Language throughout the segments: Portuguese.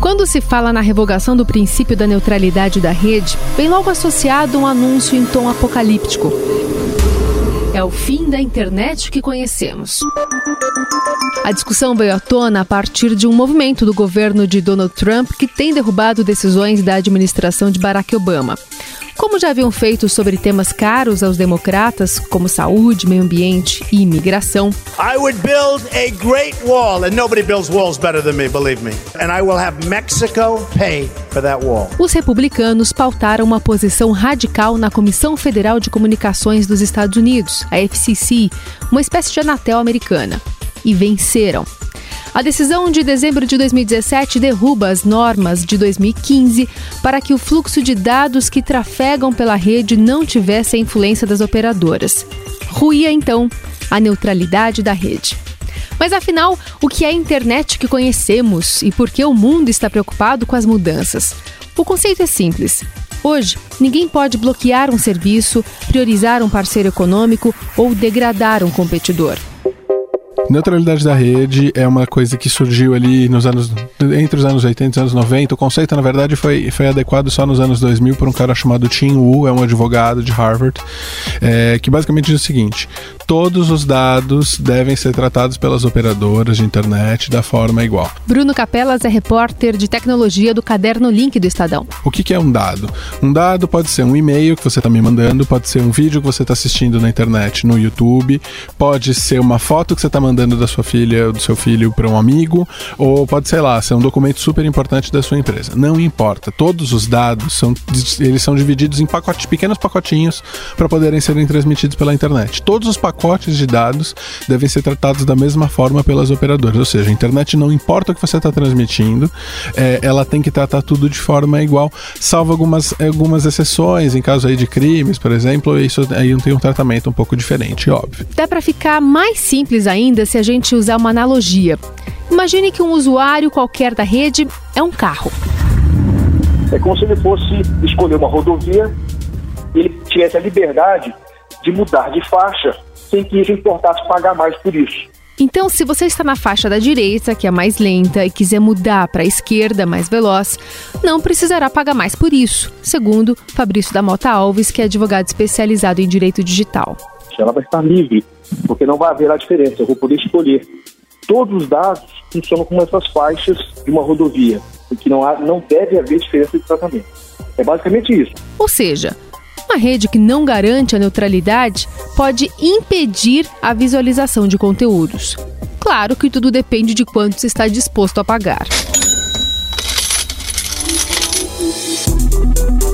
Quando se fala na revogação do princípio da neutralidade da rede, vem logo associado um anúncio em tom apocalíptico. É o fim da internet que conhecemos. A discussão veio à tona a partir de um movimento do governo de Donald Trump que tem derrubado decisões da administração de Barack Obama. Como já haviam feito sobre temas caros aos democratas, como saúde, meio ambiente e imigração. I would build a great wall, and nobody builds walls better than me, believe me. And I will have Mexico pay for that wall. Os republicanos pautaram uma posição radical na Comissão Federal de Comunicações dos Estados Unidos, a FCC, uma espécie de Anatel americana, e venceram. A decisão de dezembro de 2017 derruba as normas de 2015 para que o fluxo de dados que trafegam pela rede não tivesse a influência das operadoras. Ruía, então, a neutralidade da rede. Mas afinal, o que é a internet que conhecemos e por que o mundo está preocupado com as mudanças? O conceito é simples. Hoje, ninguém pode bloquear um serviço, priorizar um parceiro econômico ou degradar um competidor. Neutralidade da rede é uma coisa que surgiu ali nos anos entre os anos 80 e os anos 90. O conceito, na verdade, foi, foi adequado só nos anos 2000 por um cara chamado Tim Wu, é um advogado de Harvard, é, que basicamente diz o seguinte: todos os dados devem ser tratados pelas operadoras de internet da forma igual. Bruno Capelas é repórter de tecnologia do Caderno Link do Estadão. O que, que é um dado? Um dado pode ser um e-mail que você está me mandando, pode ser um vídeo que você está assistindo na internet, no YouTube, pode ser uma foto que você está mandando mandando da sua filha ou do seu filho para um amigo, ou pode, sei lá, ser um documento super importante da sua empresa. Não importa. Todos os dados são, eles são divididos em pacotes, pequenos pacotinhos para poderem serem transmitidos pela internet. Todos os pacotes de dados devem ser tratados da mesma forma pelas operadoras. Ou seja, a internet não importa o que você está transmitindo, é, ela tem que tratar tudo de forma igual, salvo algumas, algumas exceções, em caso aí de crimes, por exemplo, isso aí tem um tratamento um pouco diferente, óbvio. Dá para ficar mais simples ainda se a gente usar uma analogia. Imagine que um usuário qualquer da rede é um carro. É como se ele fosse escolher uma rodovia e ele tivesse a liberdade de mudar de faixa sem que isso importasse pagar mais por isso. Então, se você está na faixa da direita, que é mais lenta, e quiser mudar para a esquerda, mais veloz, não precisará pagar mais por isso, segundo Fabrício da Mota Alves, que é advogado especializado em direito digital. Ela vai estar livre porque não vai haver a diferença. Eu vou poder escolher. Todos os dados funcionam como essas faixas de uma rodovia, porque não, há, não deve haver diferença de tratamento. É basicamente isso. Ou seja, uma rede que não garante a neutralidade pode impedir a visualização de conteúdos. Claro que tudo depende de quanto se está disposto a pagar.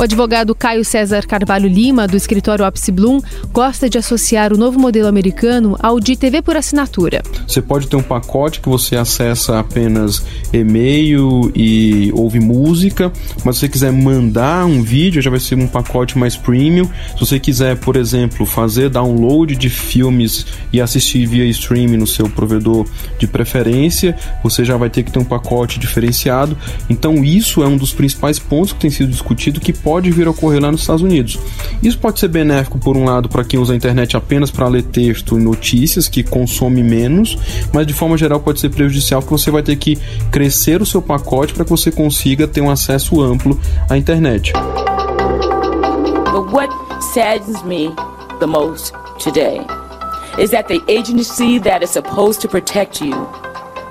O advogado Caio César Carvalho Lima, do escritório Opsi Bloom, gosta de associar o novo modelo americano ao de TV por assinatura. Você pode ter um pacote que você acessa apenas e-mail e ouve música, mas se você quiser mandar um vídeo, já vai ser um pacote mais premium. Se você quiser, por exemplo, fazer download de filmes e assistir via streaming no seu provedor de preferência, você já vai ter que ter um pacote diferenciado. Então, isso é um dos principais pontos que tem sido discutido que pode vir a ocorrer lá nos Estados Unidos. Isso pode ser benéfico, por um lado, para quem usa a internet apenas para ler texto e notícias, que consome menos, mas de forma geral pode ser prejudicial, porque você vai ter que crescer o seu pacote para que você consiga ter um acesso amplo à internet. What saddens me the most today is that the agency that is supposed to protect you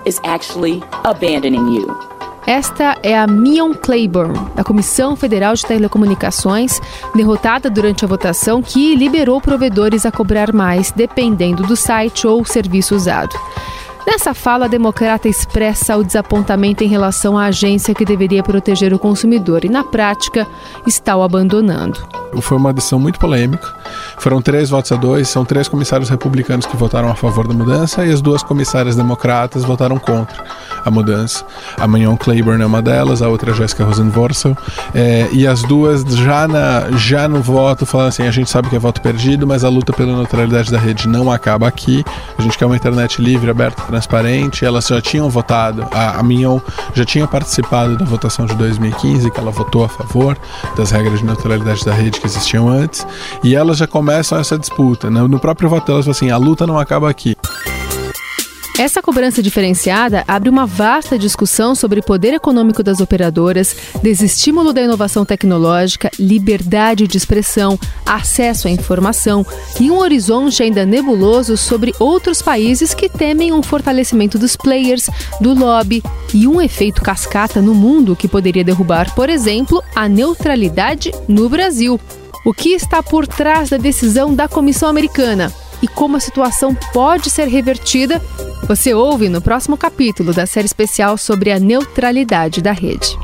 is actually abandoning you. Esta é a Mion Claiborne, da Comissão Federal de Telecomunicações, derrotada durante a votação que liberou provedores a cobrar mais, dependendo do site ou serviço usado. Nessa fala, a democrata expressa o desapontamento em relação à agência que deveria proteger o consumidor e, na prática, está o abandonando. Foi uma decisão muito polêmica. Foram três votos a dois, são três comissários republicanos que votaram a favor da mudança e as duas comissárias democratas votaram contra a mudança. A Manon Claiborne é uma delas, a outra é Jessica Rosenworcel. É, e as duas já, na, já no voto falando assim: a gente sabe que é voto perdido, mas a luta pela neutralidade da rede não acaba aqui. A gente quer uma internet livre, aberta, transparente. Elas já tinham votado, a, a já tinha participado da votação de 2015, que ela votou a favor das regras de neutralidade da rede que existiam antes. E elas já começam essa disputa. Né? No próprio falam assim: a luta não acaba aqui. Essa cobrança diferenciada abre uma vasta discussão sobre poder econômico das operadoras, desestímulo da inovação tecnológica, liberdade de expressão, acesso à informação e um horizonte ainda nebuloso sobre outros países que temem um fortalecimento dos players, do lobby e um efeito cascata no mundo que poderia derrubar, por exemplo, a neutralidade no Brasil. O que está por trás da decisão da Comissão Americana? e como a situação pode ser revertida, você ouve no próximo capítulo da série especial sobre a neutralidade da rede.